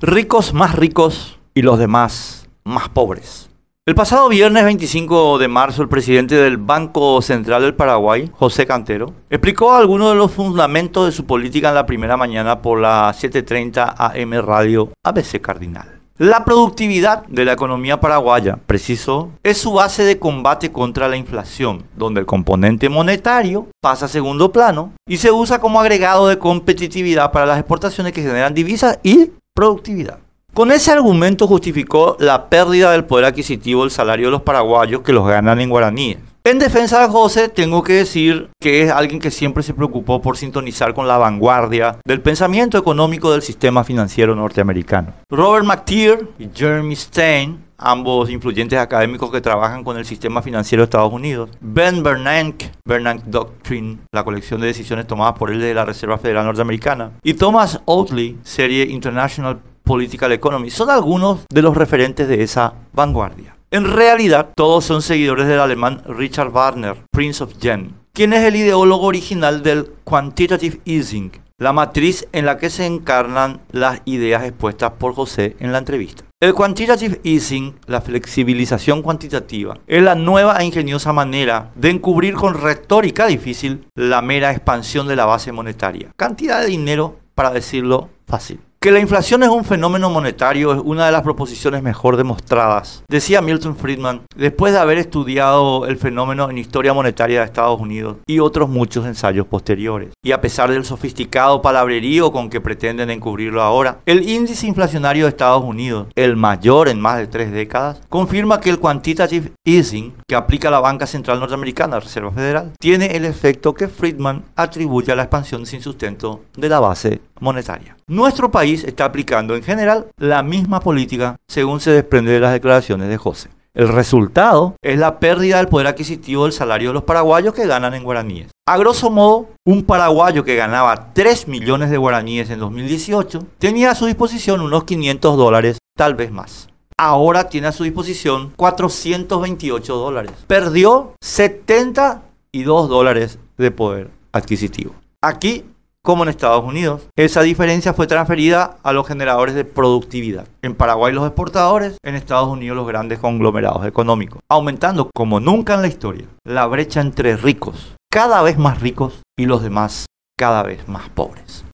ricos más ricos y los demás más pobres. El pasado viernes 25 de marzo, el presidente del Banco Central del Paraguay, José Cantero, explicó algunos de los fundamentos de su política en la primera mañana por la 730 AM Radio ABC Cardinal. La productividad de la economía paraguaya, preciso, es su base de combate contra la inflación, donde el componente monetario pasa a segundo plano y se usa como agregado de competitividad para las exportaciones que generan divisas y productividad. Con ese argumento justificó la pérdida del poder adquisitivo del salario de los paraguayos que los ganan en guaraníes. En defensa de José, tengo que decir que es alguien que siempre se preocupó por sintonizar con la vanguardia del pensamiento económico del sistema financiero norteamericano. Robert McTeer y Jeremy Stein, ambos influyentes académicos que trabajan con el sistema financiero de Estados Unidos. Ben Bernanke, Bernanke Doctrine, la colección de decisiones tomadas por él de la Reserva Federal Norteamericana. Y Thomas Oatley, serie International Political Economy, son algunos de los referentes de esa vanguardia. En realidad, todos son seguidores del alemán Richard Wagner, Prince of Yen, quien es el ideólogo original del Quantitative Easing, la matriz en la que se encarnan las ideas expuestas por José en la entrevista. El quantitative easing, la flexibilización cuantitativa, es la nueva e ingeniosa manera de encubrir con retórica difícil la mera expansión de la base monetaria. Cantidad de dinero, para decirlo fácil. Que la inflación es un fenómeno monetario es una de las proposiciones mejor demostradas, decía Milton Friedman, después de haber estudiado el fenómeno en historia monetaria de Estados Unidos y otros muchos ensayos posteriores. Y a pesar del sofisticado palabrerío con que pretenden encubrirlo ahora, el índice inflacionario de Estados Unidos, el mayor en más de tres décadas, confirma que el quantitative easing que aplica la Banca Central Norteamericana, la Reserva Federal, tiene el efecto que Friedman atribuye a la expansión sin sustento de la base monetaria. Nuestro país está aplicando en general la misma política según se desprende de las declaraciones de José. El resultado es la pérdida del poder adquisitivo del salario de los paraguayos que ganan en guaraníes. A grosso modo, un paraguayo que ganaba 3 millones de guaraníes en 2018 tenía a su disposición unos 500 dólares, tal vez más. Ahora tiene a su disposición 428 dólares. Perdió 72 dólares de poder adquisitivo. Aquí como en Estados Unidos. Esa diferencia fue transferida a los generadores de productividad. En Paraguay los exportadores, en Estados Unidos los grandes conglomerados económicos, aumentando como nunca en la historia la brecha entre ricos, cada vez más ricos, y los demás cada vez más pobres.